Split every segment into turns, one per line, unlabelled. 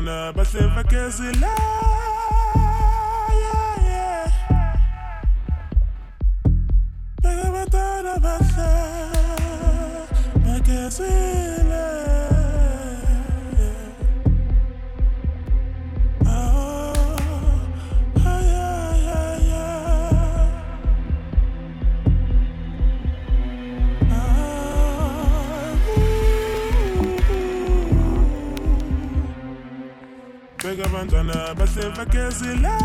Abantwana bahleva gezila yeah, bahleva gezila Beka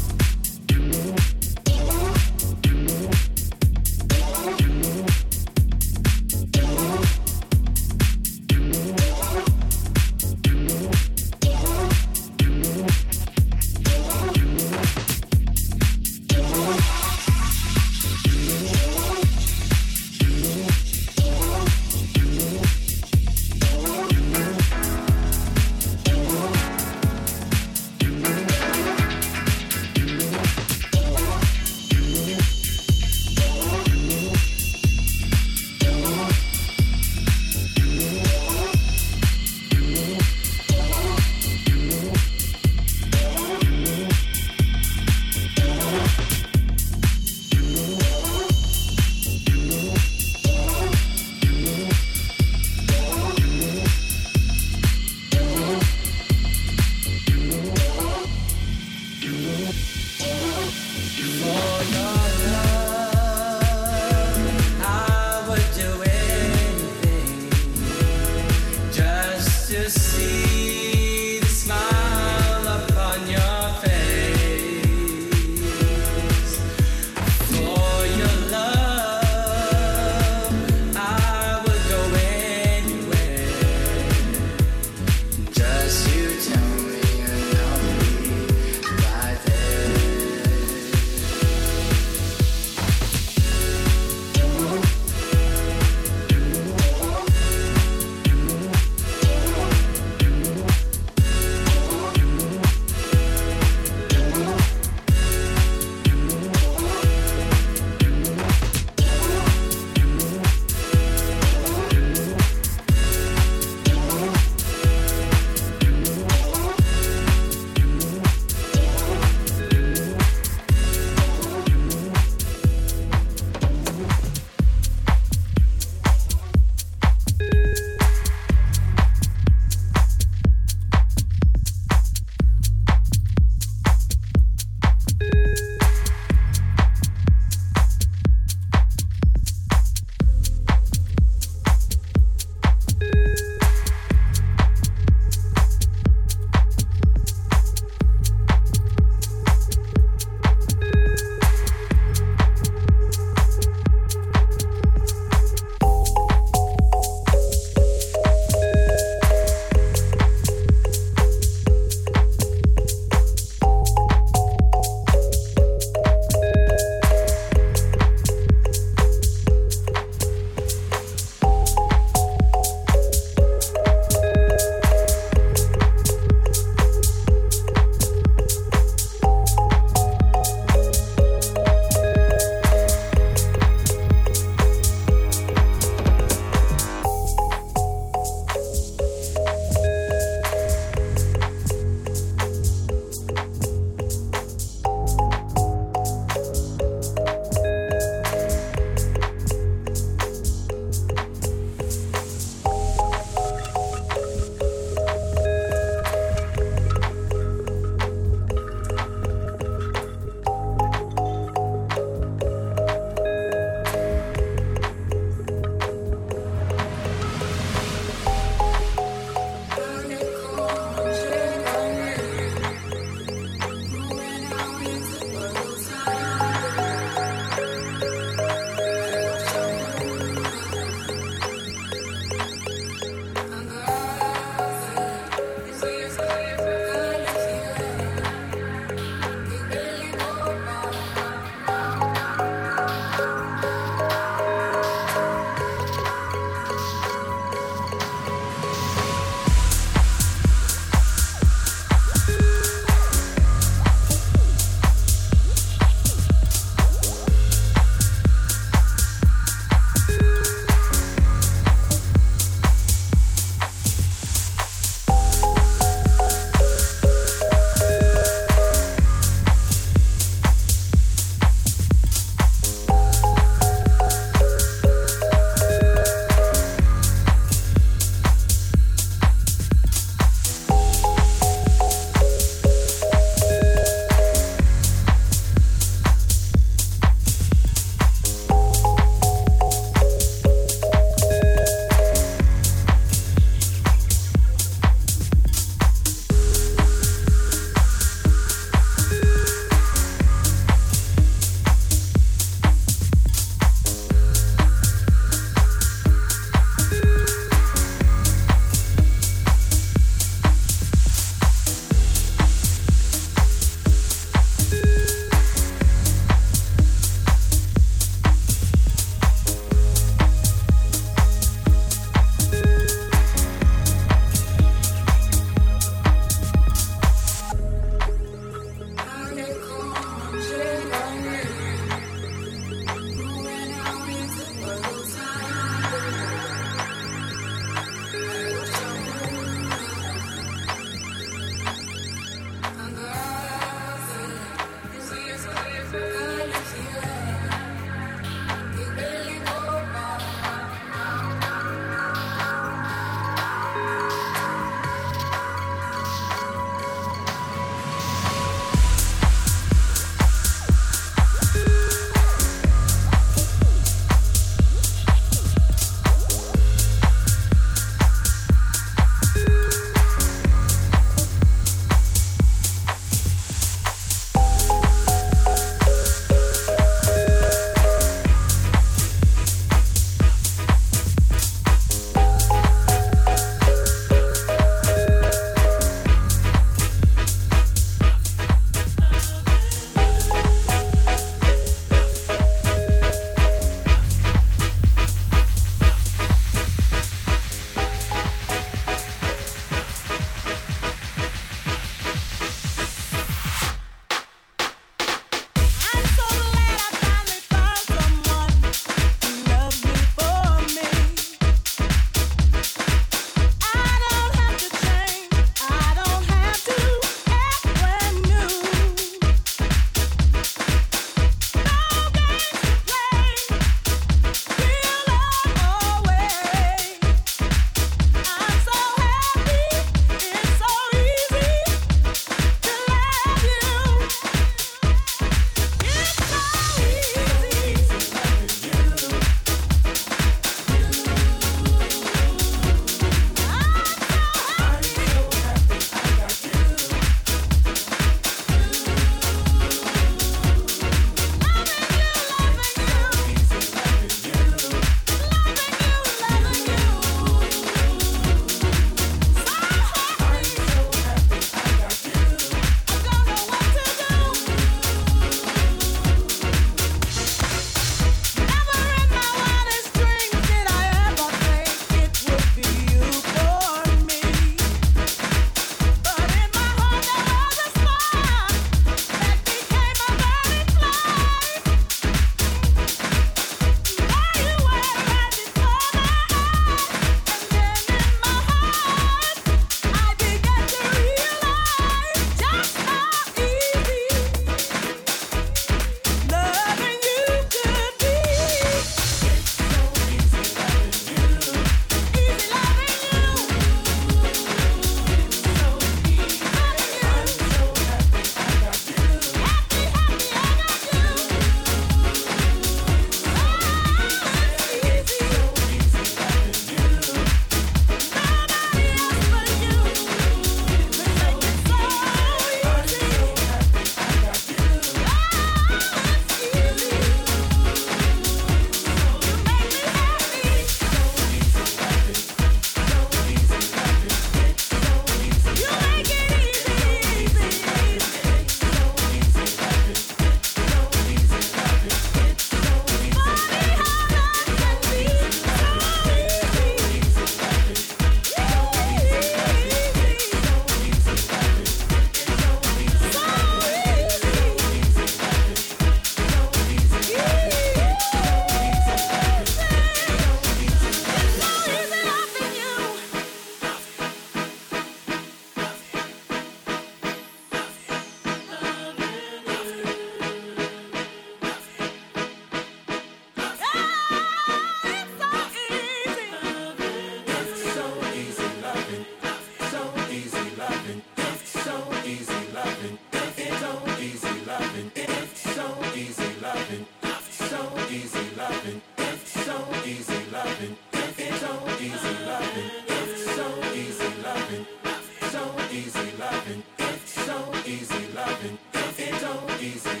easy.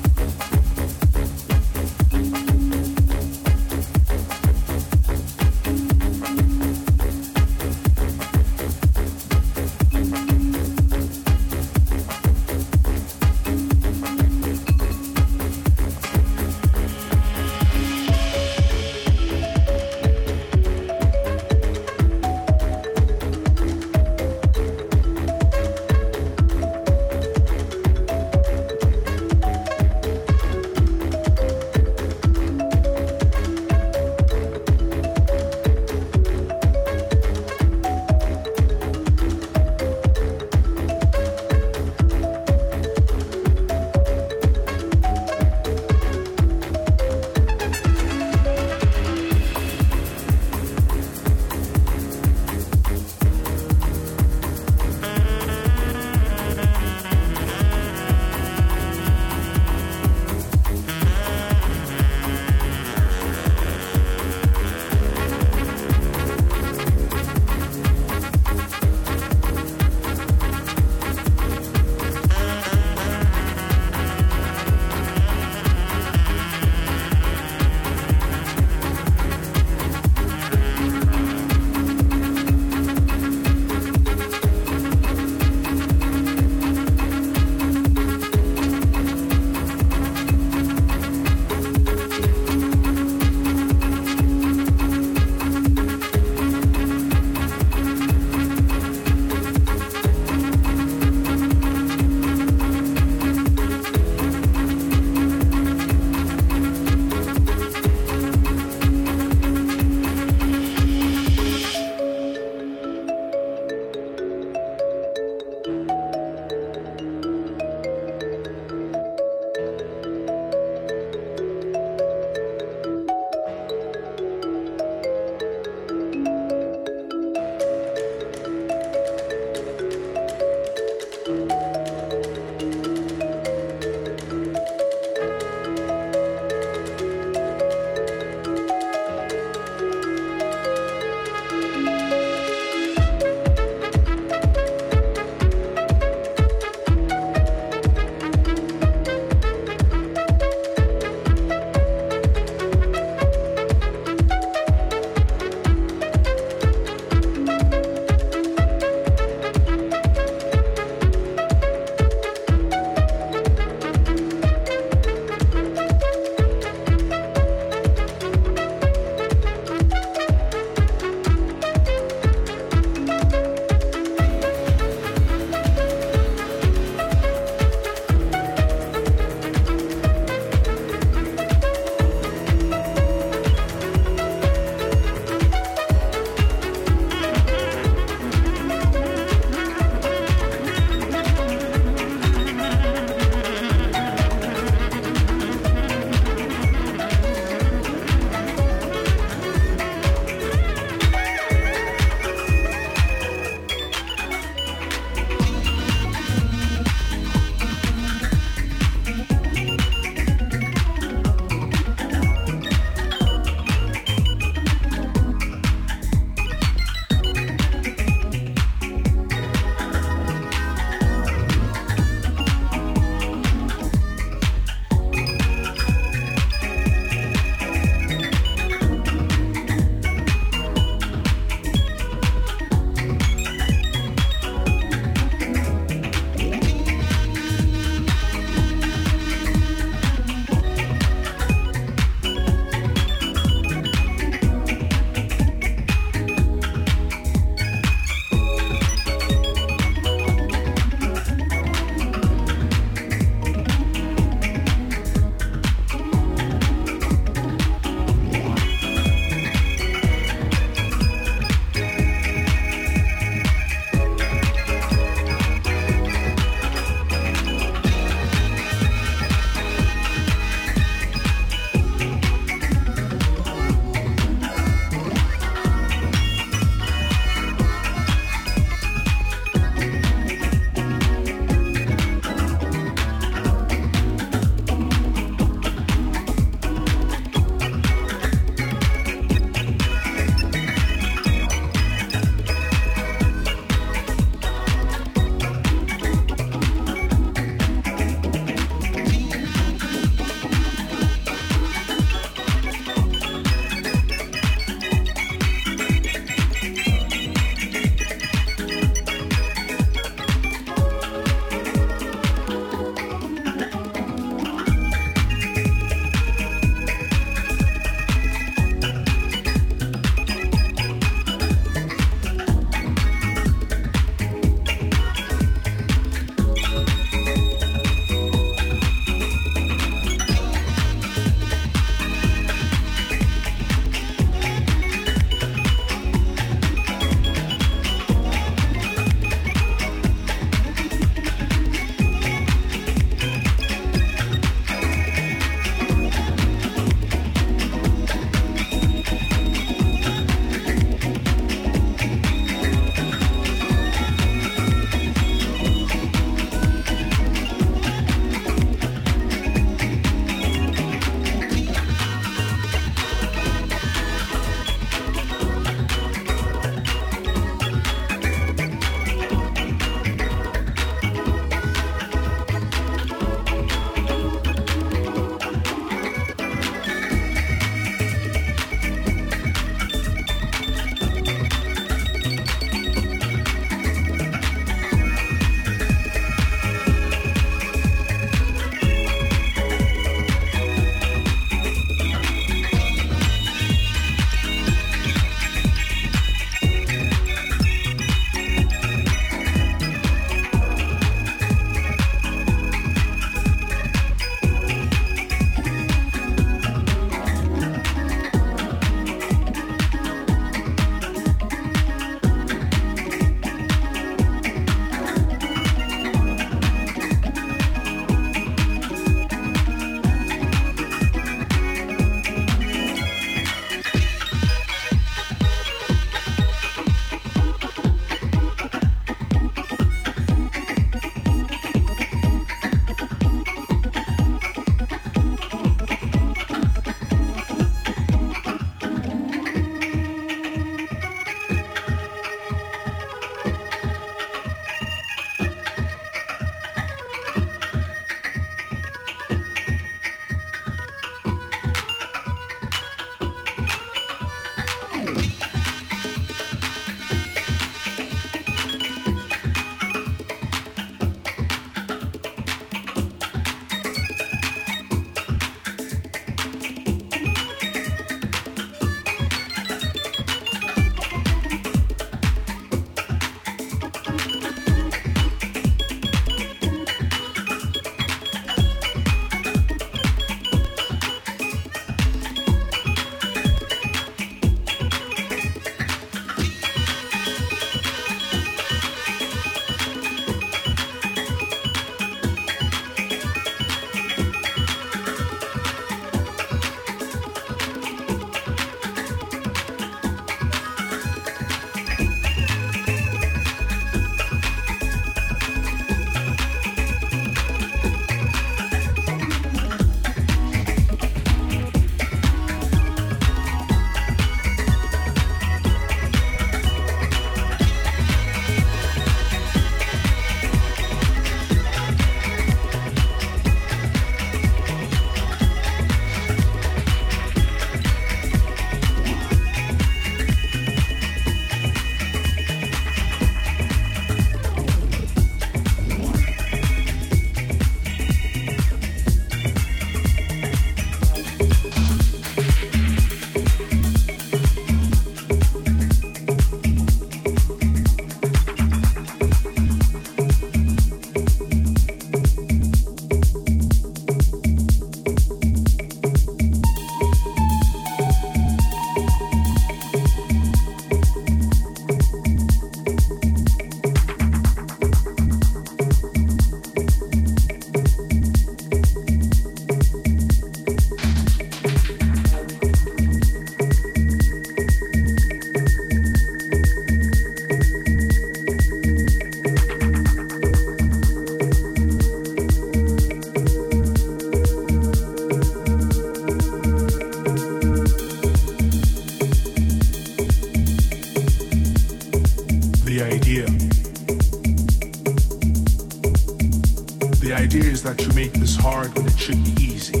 The
idea is that you make this hard when it should be easy.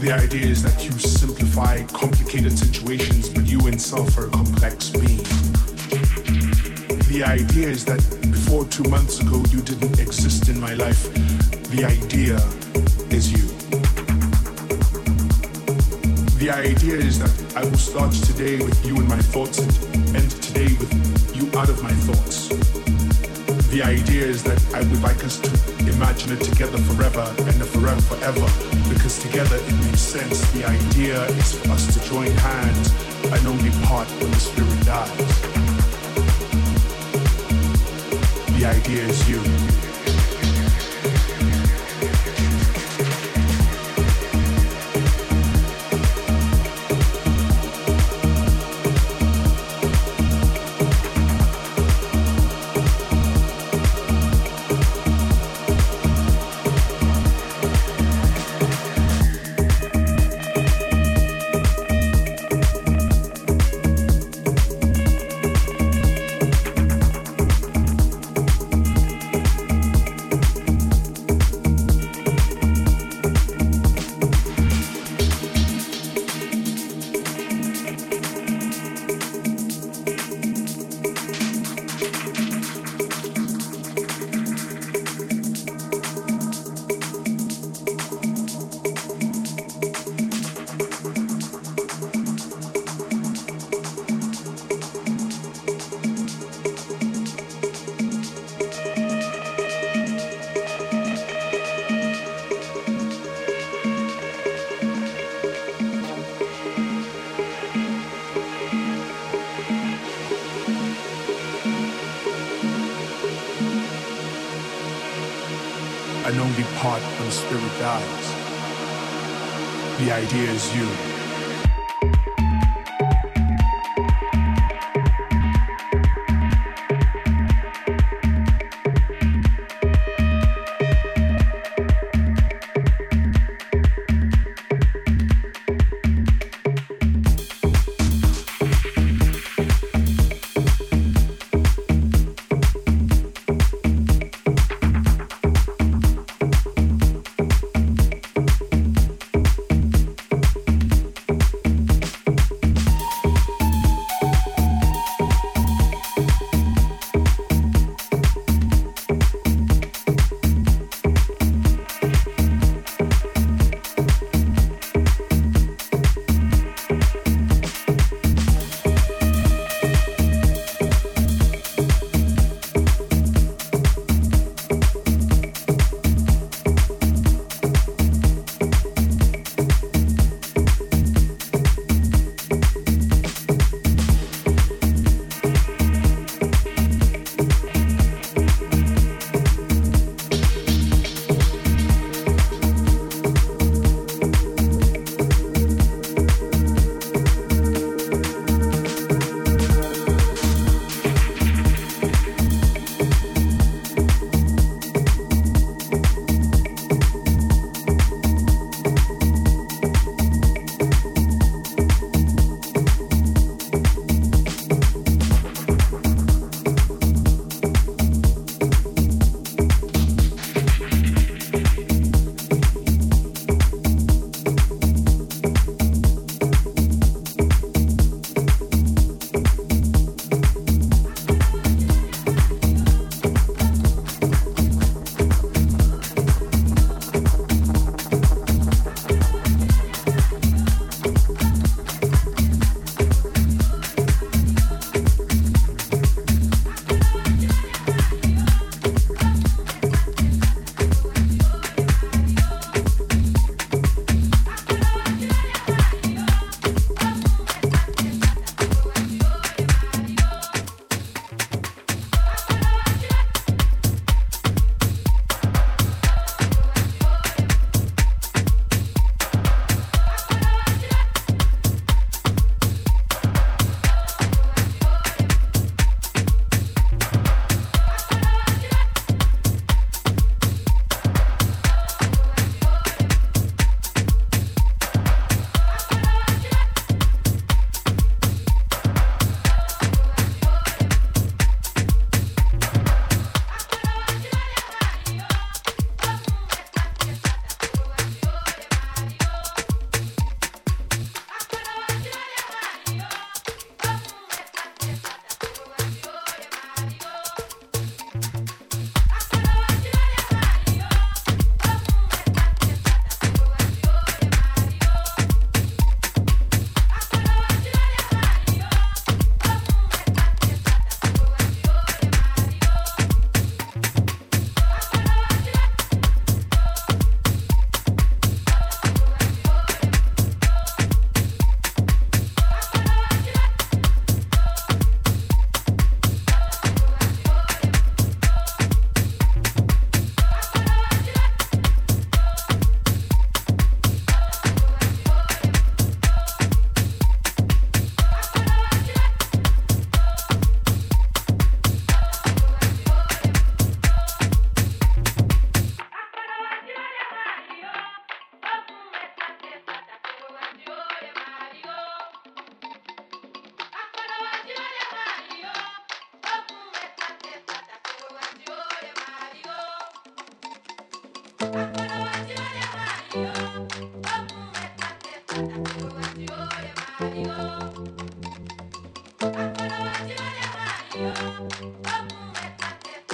The idea is that you simplify complicated situations, but you in self are a complex being. The idea is that before two months ago you didn't exist in my life. The idea is you. The idea is that I will start today with you in my thoughts and end today with you out of my thoughts. The idea is that I would like us to imagine it together forever and a forever forever because together it makes sense. The idea is for us to join hands and only part when the spirit dies. The idea is you.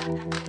Thank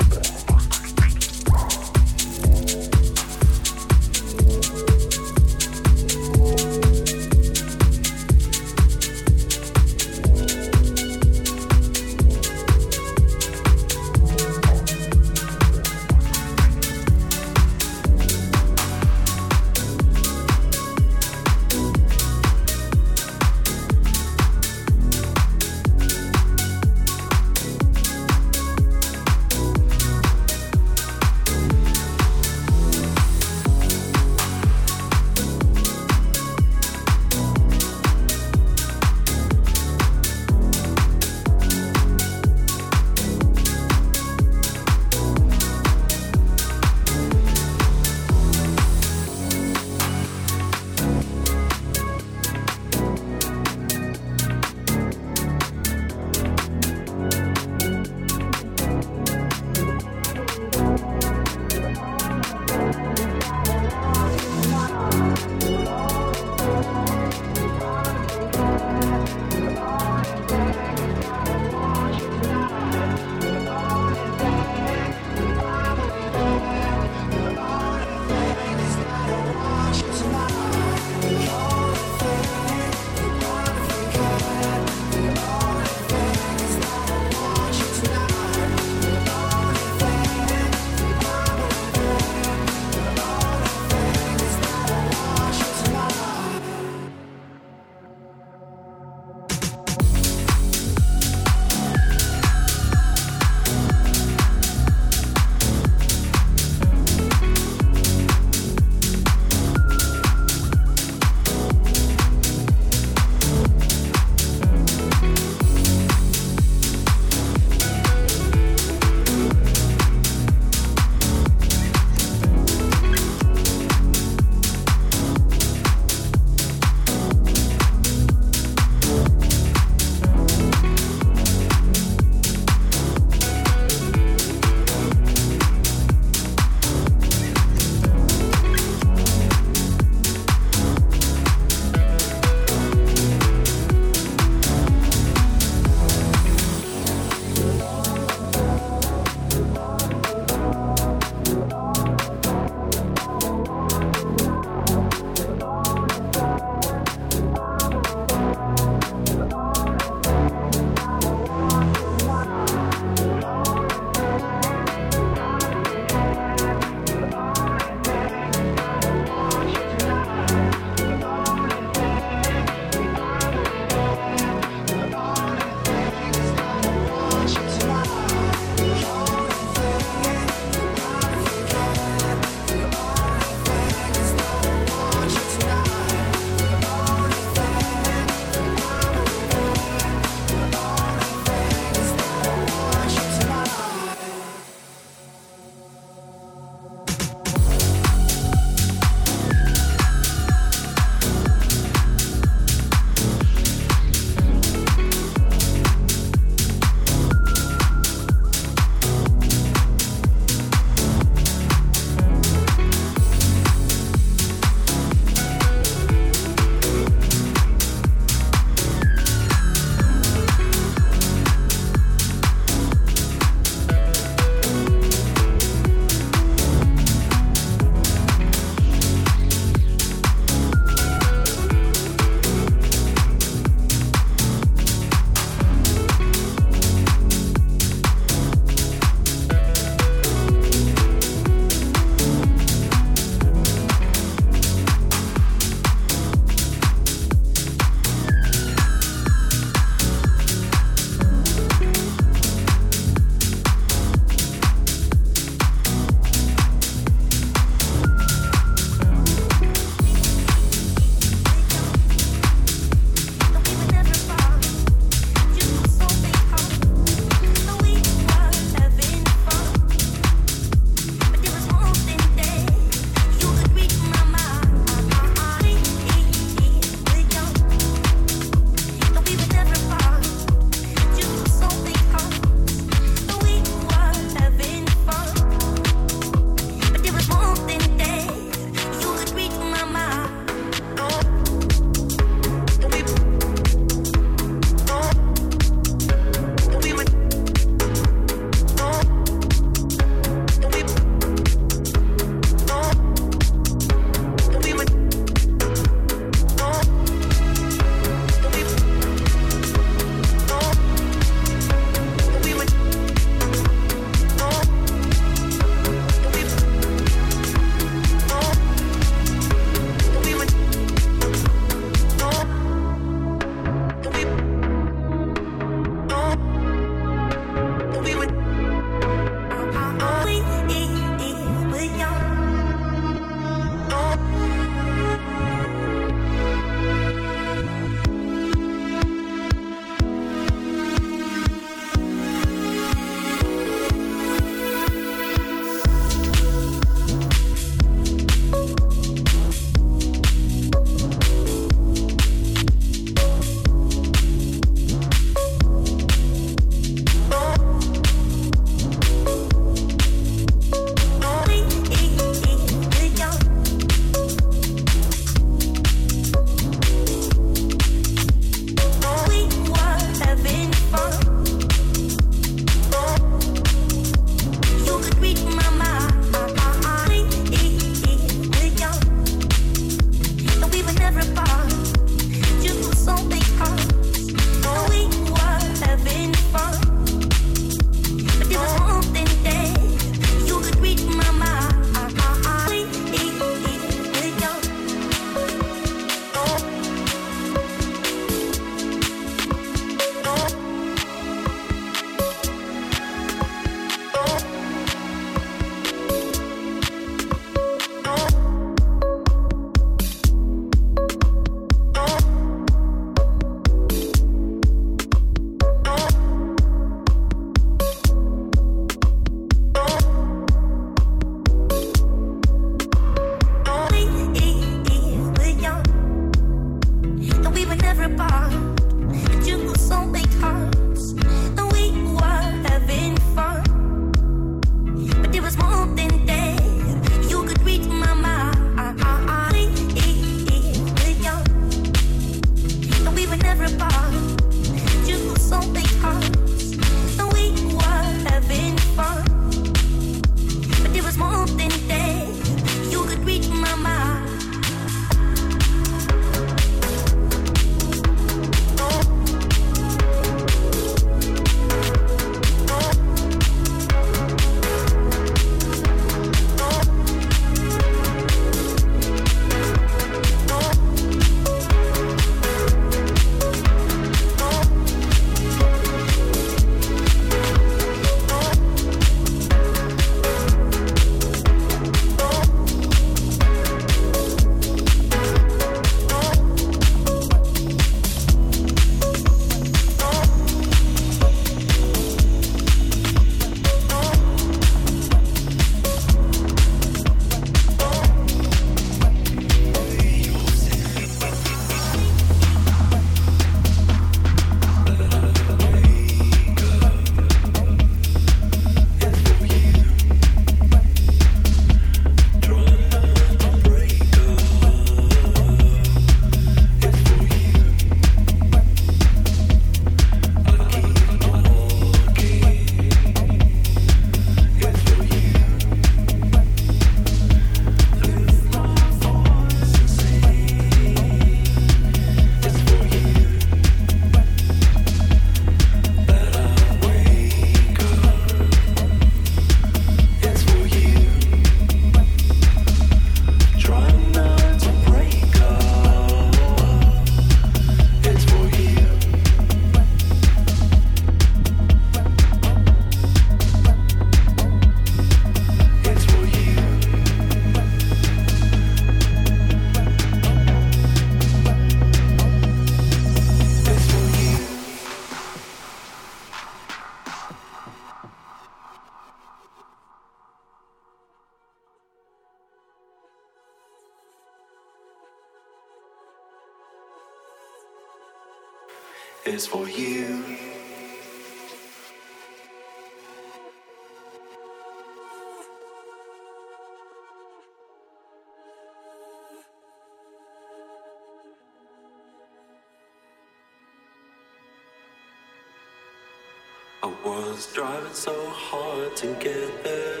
was driving so hard to get there.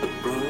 The road